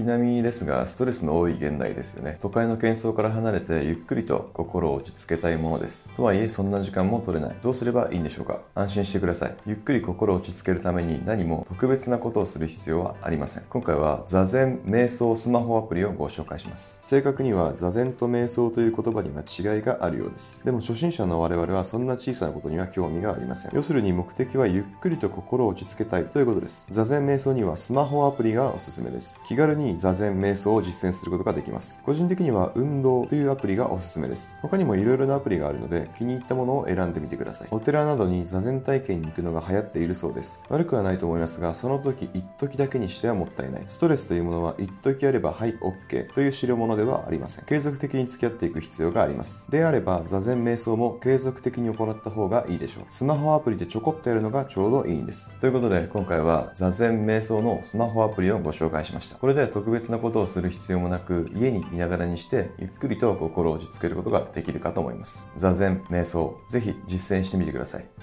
月並みですが、ストレスの多い現代ですよね。都会の喧騒から離れてゆっくりと心を落ち着けたいものです。とはいえ、そんな時間も取れない。どうすればいいんでしょうか？安心してください。ゆっくり心を落ち着けるために何も特別なことをする必要はありません。今回は座禅瞑想スマホアプリをご紹介します。正確には座禅と瞑想という言葉には違いがあるようです。でも初心者の我々はそんな小さなことには興味がありません。要するに目的はゆっくりと心を落ち着けたいということです。座禅瞑想にはスマホアプリがおすすめです。気軽に座禅瞑想を実践することができます。個人的には運動というアプリがおすすめです。他にも色々なアプリがあるので気に入ったものを選んでみてください。お寺などに座禅体験に行くのが流行っているそうです。悪くはないと思いますが、その時一時だけにしてはもったいない。ストレスというものは一時あればはい OK という代物ではありません。継続的に付き合っていく必要があります。であれば座禅瞑想も継続的に行った方がいいでしょう。スマホアプリでちょこっとやるのがちょうどいいんです。ということで今回は座禅瞑想のスマホアプリをご紹介しました。これで特別なことをする必要もなく家にいながらにしてゆっくりと心を落ち着けることができるかと思います。座禅瞑想ぜひ実践してみてください。